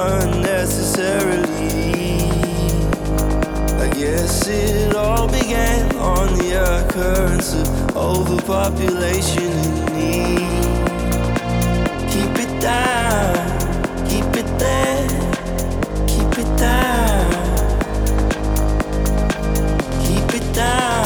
unnecessarily. I guess it all began on the occurrence of overpopulation and need. Keep it down, keep it there, keep it down, keep it down.